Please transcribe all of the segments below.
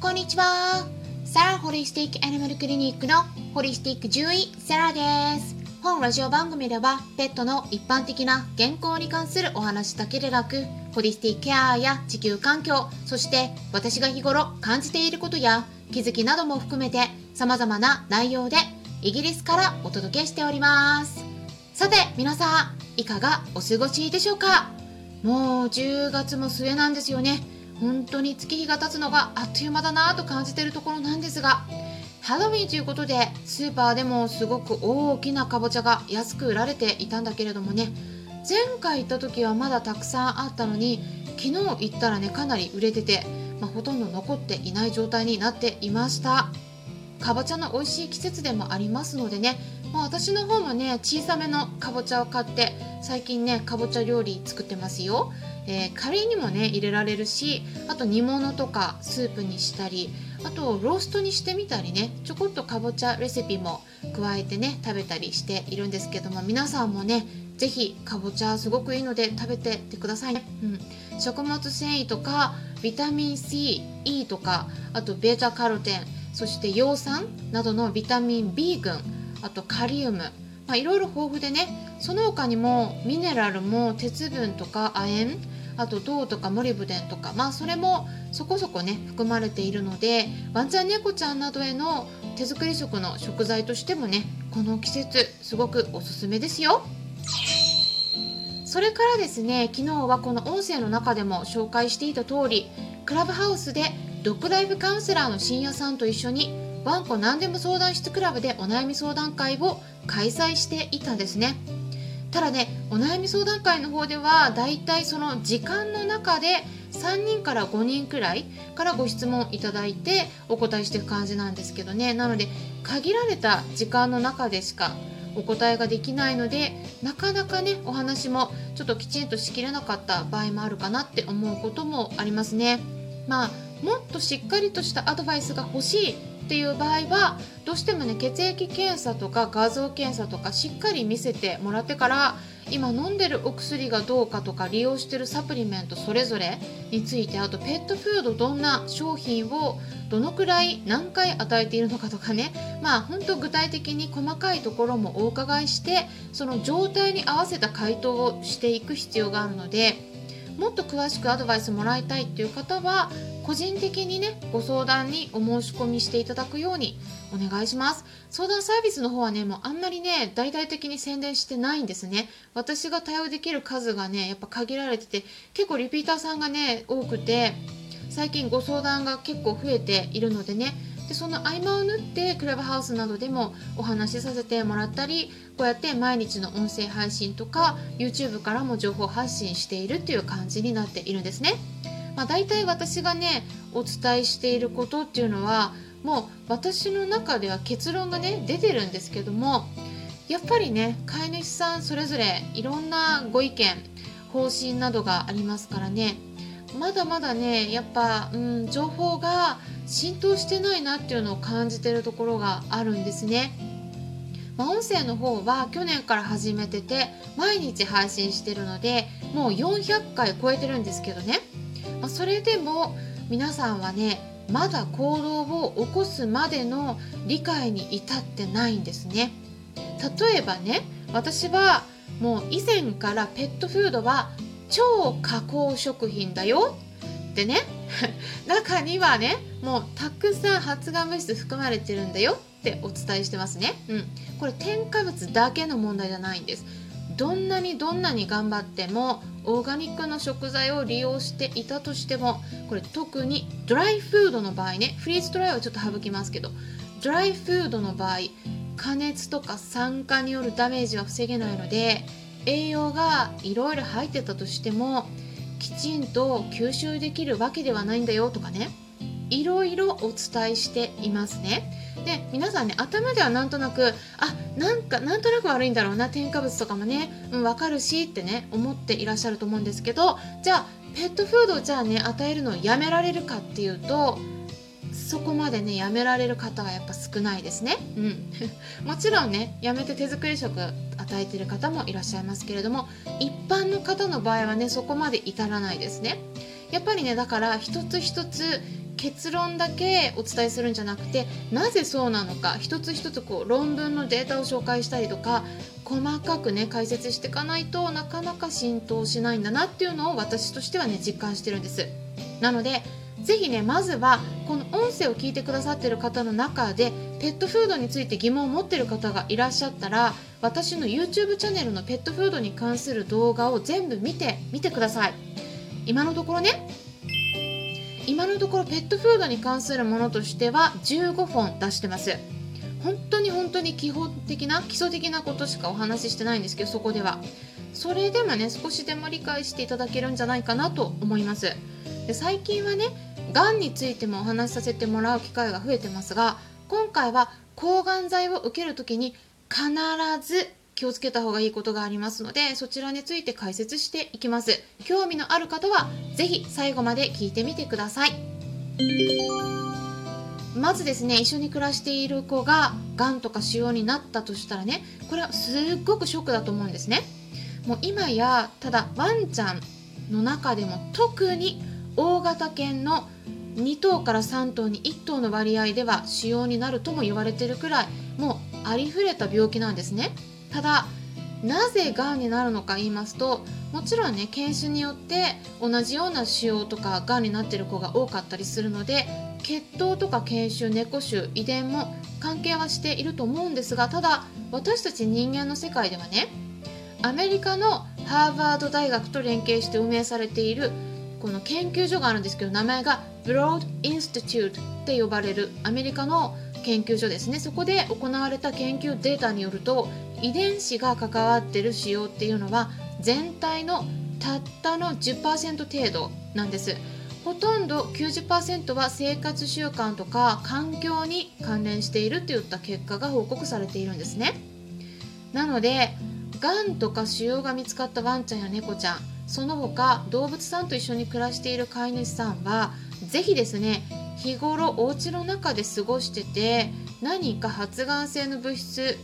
こんにちは。サラホリスティックアニマルクリニックのホリスティック獣医サラです。本ラジオ番組ではペットの一般的な健康に関するお話だけでなく、ホリスティックケアや地球環境、そして私が日頃感じていることや気づきなども含めて様々な内容でイギリスからお届けしております。さて皆さん、いかがお過ごしでしょうか？もう10月も末なんですよね。本当に月日が経つのがあっという間だなと感じているところなんですがハロウィンということでスーパーでもすごく大きなかぼちゃが安く売られていたんだけれどもね前回行った時はまだたくさんあったのに昨日行ったらねかなり売れてて、まあ、ほとんど残っていない状態になっていました。かぼちゃの美味しい季節でもありますのでね、まあ、私の方もね小さめのかぼちゃを買って最近ねかぼちゃ料理作ってますよ。えー、カレーにもね入れられるしあと煮物とかスープにしたりあとローストにしてみたりねちょこっとかぼちゃレシピも加えてね食べたりしているんですけども皆さんもね是非かぼちゃすごくいいので食べてってくださいね、うん、食物繊維とかビタミン C、E とかあとベータカロテンそして葉酸などのビタミン B 群あとカリウムまあ、いろいろ豊富でねその他にもミネラルも鉄分とか亜鉛あと銅とかモリブデンとかまあそれもそこそこね含まれているのでワンちゃん猫ちゃんなどへの手作り食の食材としてもねこの季節すごくおすすめですよ。それからですね昨日はこの音声の中でも紹介していた通りクラブハウスでドッグライフカウンセラーの深夜さんと一緒にワンコ何でも相談室クラブでお悩み相談会を開催していたんですね。ただねお悩み相談会の方ではだいたいその時間の中で3人から5人くらいからご質問いただいてお答えしていく感じなんですけどね。なので限られた時間の中でしかお答えができないのでなかなかねお話もちょっときちんとしきれなかった場合もあるかなって思うこともありますね。まあもっとしっかりとしたアドバイスが欲しいっていう場合はどうしてもね血液検査とか画像検査とかしっかり見せてもらってから今飲んでるお薬がどうかとか利用してるサプリメントそれぞれについてあとペットフードどんな商品をどのくらい何回与えているのかとかねまあ本当具体的に細かいところもお伺いしてその状態に合わせた回答をしていく必要があるのでもっと詳しくアドバイスもらいたいっていう方は個人的にねご相談にお申し込みしていただくようにお願いします相談サービスの方はねもうあんまりね大々的に宣伝してないんですね私が対応できる数がねやっぱ限られてて結構リピーターさんがね多くて最近ご相談が結構増えているのでねでその合間を縫ってクラブハウスなどでもお話しさせてもらったりこうやって毎日の音声配信とか YouTube からも情報発信しているっていう感じになっているんですね。まあ、大体私がねお伝えしていることっていうのはもう私の中では結論がね出てるんですけどもやっぱりね飼い主さんそれぞれいろんなご意見方針などがありますからねまだまだねやっぱ、うん、情報が浸透してないなっていうのを感じてるところがあるんですね。まあ、音声の方は去年から始めてて毎日配信してるのでもう400回超えてるんですけどねまあ、それでも皆さんはねまだ行動を起こすまでの理解に至ってないんですね。例えばね私はもう以前からペットフードは超加工食品だよ。ってね 中にはねもうたくさん発がん物質含まれてるんだよってお伝えしてますね、うん、これ添加物だけの問題じゃないんです。どんなにどんなに頑張ってもオーガニックの食材を利用していたとしてもこれ特にドライフードの場合ねフリーズドライはちょっと省きますけどドライフードの場合加熱とか酸化によるダメージは防げないので栄養がいろいろ入ってたとしてもきちんと吸収できるわけではないんだよとかね。いろいろお伝えしていますね。で皆さんね頭ではなんとなくあなんかなんとなく悪いんだろうな添加物とかもね、うん、分かるしってね思っていらっしゃると思うんですけどじゃあペットフードをじゃあね与えるのをやめられるかっていうとそこまでねやめられる方はやっぱ少ないですね。うん、もちろんねやめて手作り食与えてる方もいらっしゃいますけれども一般の方の場合はねそこまで至らないですね。やっぱりねだから一つ一つ結論だけお伝えするんじゃなくてなぜそうなのか一つ一つこう論文のデータを紹介したりとか細かくね解説していかないとなかなか浸透しないんだなっていうのを私としてはね実感してるんです。なのでぜひねまずはこの音声を聞いてくださってる方の中でペットフードについて疑問を持ってる方がいらっしゃったら私の YouTube チャンネルのペットフードに関する動画を全部見てみてください。今のところね今のところペットフードに関するものとしては15本出してます。本当に本当に基本的な基礎的なことしかお話ししてないんですけどそこでは。それでもね少しでも理解していただけるんじゃないかなと思います。で最近はねがんについてもお話しさせてもらう機会が増えてますが今回は抗がん剤を受ける時に必ず気をつけた方がいいことがありますのでそちらについて解説していきます。興味のある方は是非最後まで聞いてみてください。まずですね一緒に暮らしている子ががんとか腫瘍になったとしたらねこれはすっごくショックだと思うんですね。もう今やただワンちゃんの中でも特に大型犬の2頭から3頭に1頭の割合では腫瘍になるとも言われてるくらいもうありふれた病気なんですね。ただなぜがんになるのか言いますともちろんね犬種によって同じような腫瘍とかがんになってる子が多かったりするので血統とか犬種猫種遺伝も関係はしていると思うんですがただ私たち人間の世界ではねアメリカのハーバード大学と連携して運営されているこの研究所があるんですけど名前が Broad Institute って呼ばれるアメリカの研究所ですね。そこで行われた研究データによると遺伝子が関わってる使用っていうのは全体のたったの10%程度なんです。ほとんど90%は生活習慣とか環境に関連しているといった結果が報告されているんですね。なのでがんとか腫瘍が見つかったワンちゃんや猫ちゃんその他動物さんと一緒に暮らしている飼い主さんは是非ですね日頃お家の中で過ごしてて何か発がん性の物質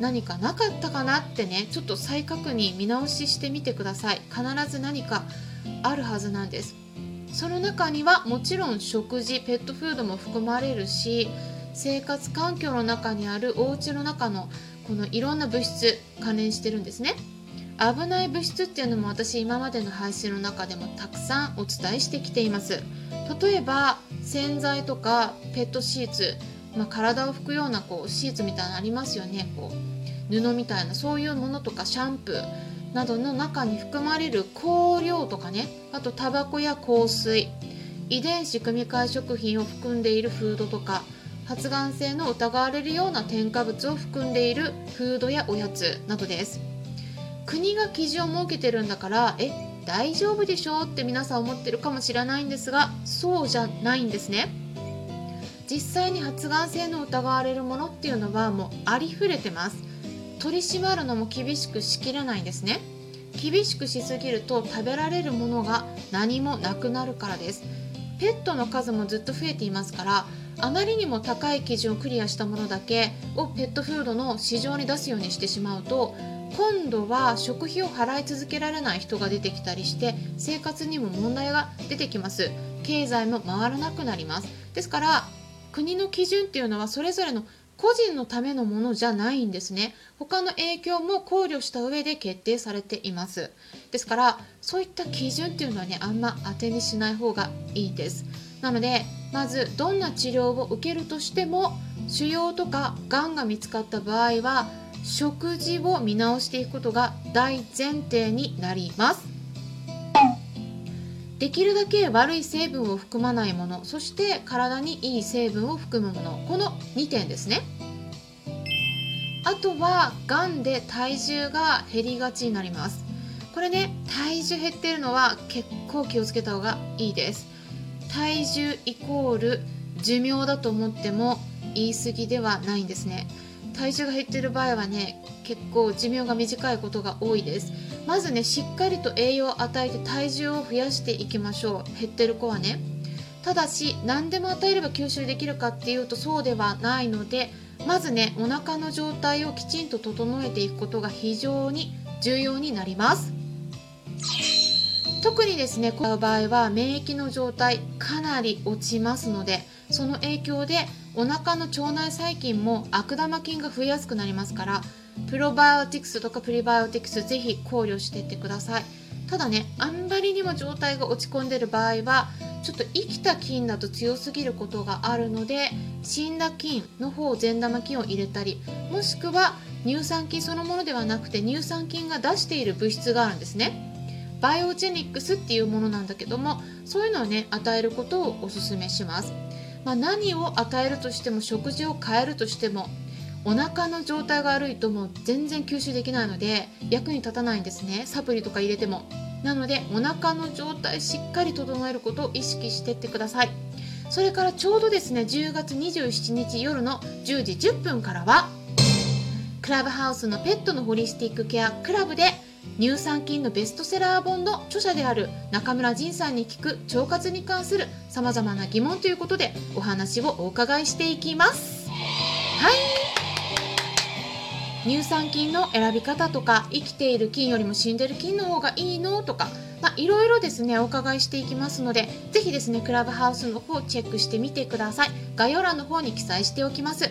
何かなかったかなってねちょっと再確認見直ししてみてください。必ず何かあるはずなんです。その中にはもちろん食事ペットフードも含まれるし生活環境の中にあるお家の中のこのいろんな物質関連してるんですね。危ない物質っていうのも私今までの配信の中でもたくさんお伝えしてきています。例えば洗剤とかペットシーツ、まあ、体を拭くようなこうシーツみたいなのありますよね。こう布みたいなそういうものとかシャンプーなどの中に含まれる香料とかね。あとタバコや香水。遺伝子組み換え食品を含んでいるフードとか発がん性の疑われるような添加物を含んでいるフードやおやつなどです。国が基準を設けてるんだからえ大丈夫でしょって皆さん思ってるかもしれないんですがそうじゃないんですね。実際に発がん性の疑われるものっていうのはもうありふれてます。取り締まるのも厳しくしきれないんですね。厳しくしすぎると食べられるものが何もなくなるからです。ペットの数もずっと増えていますからあまりにも高い基準をクリアしたものだけをペットフードの市場に出すようにしてしまうと今度は食費を払い続けられない人が出てきたりして生活にも問題が出てきます。経済も回らなくなります。ですから国の基準っていうのはそれぞれの個人のためのものじゃないんですね。他の影響も考慮した上で決定されています。ですからそういった基準っていうのはねあんま当てにしない方がいいです。なのでまずどんな治療を受けるとしても腫瘍とかがんが見つかった場合は食事を見直していくことが大前提になります。できるだけ悪い成分を含まないものそして体にいい成分を含むものこの2点ですね。あとはがんで体重が減りがちになります。これね体重減ってるのは結構気をつけた方がいいです。体重イコール寿命だと思っても言い過ぎではないんですね。体重が減ってる場合はね結構寿命が短いことが多いです。まずねしっかりと栄養を与えて体重を増やしていきましょう。減ってる子はね。ただし何でも与えれば吸収できるかっていうとそうではないのでまずねお腹の状態をきちんと整えていくことが非常に重要になります。特にですねこの場合は免疫の状態かなり落ちますのでその影響でお腹の腸内細菌も悪玉菌が増えやすくなりますからプロバイオティクスとかプリバイオティクスぜひ考慮していってください。ただねあんまりにも状態が落ち込んでる場合はちょっと生きた菌だと強すぎることがあるので死んだ菌の方善玉菌を入れたりもしくは乳酸菌そのものではなくて乳酸菌が出している物質があるんですね。バイオジェニックスっていうものなんだけどもそういうのをね与えることをおすすめします、まあ、何を与えるとしても食事を変えるとしてもお腹の状態が悪いともう全然吸収できないので役に立たないんですね。サプリとか入れても。なのでお腹の状態しっかり整えることを意識してってください。それからちょうどですね10月27日夜の10時10分からはクラブハウスのペットのホリスティックケアクラブで乳酸菌のベストセラー本の著者である中村仁さんに聞く腸活に関するさまざまな疑問ということでお話をお伺いしていきます。はい。乳酸菌の選び方とか生きている菌よりも死んでる菌の方がいいのとかまあ、いろいろですねお伺いしていきますのでぜひですねクラブハウスの方チェックしてみてください。概要欄の方に記載しておきます。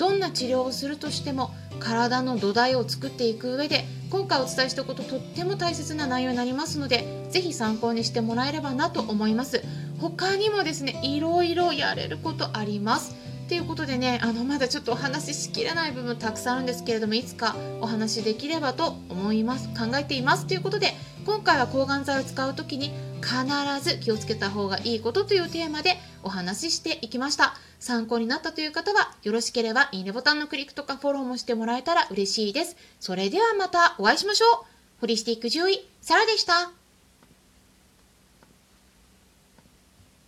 どんな治療をするとしても体の土台を作っていく上で今回お伝えしたこととっても大切な内容になりますのでぜひ参考にしてもらえればなと思います。他にもですねいろいろやれることあります。ということでねあのまだちょっとお話ししきれない部分たくさんあるんですけれどもいつかお話しできればと思います。考えています。ということで今回は抗がん剤を使う時に必ず気をつけた方がいいことというテーマでお話ししていきました。参考になったという方はよろしければいいねボタンのクリックとかフォローもしてもらえたら嬉しいです。それではまたお会いしましょう。ホリスティック獣医サラでした。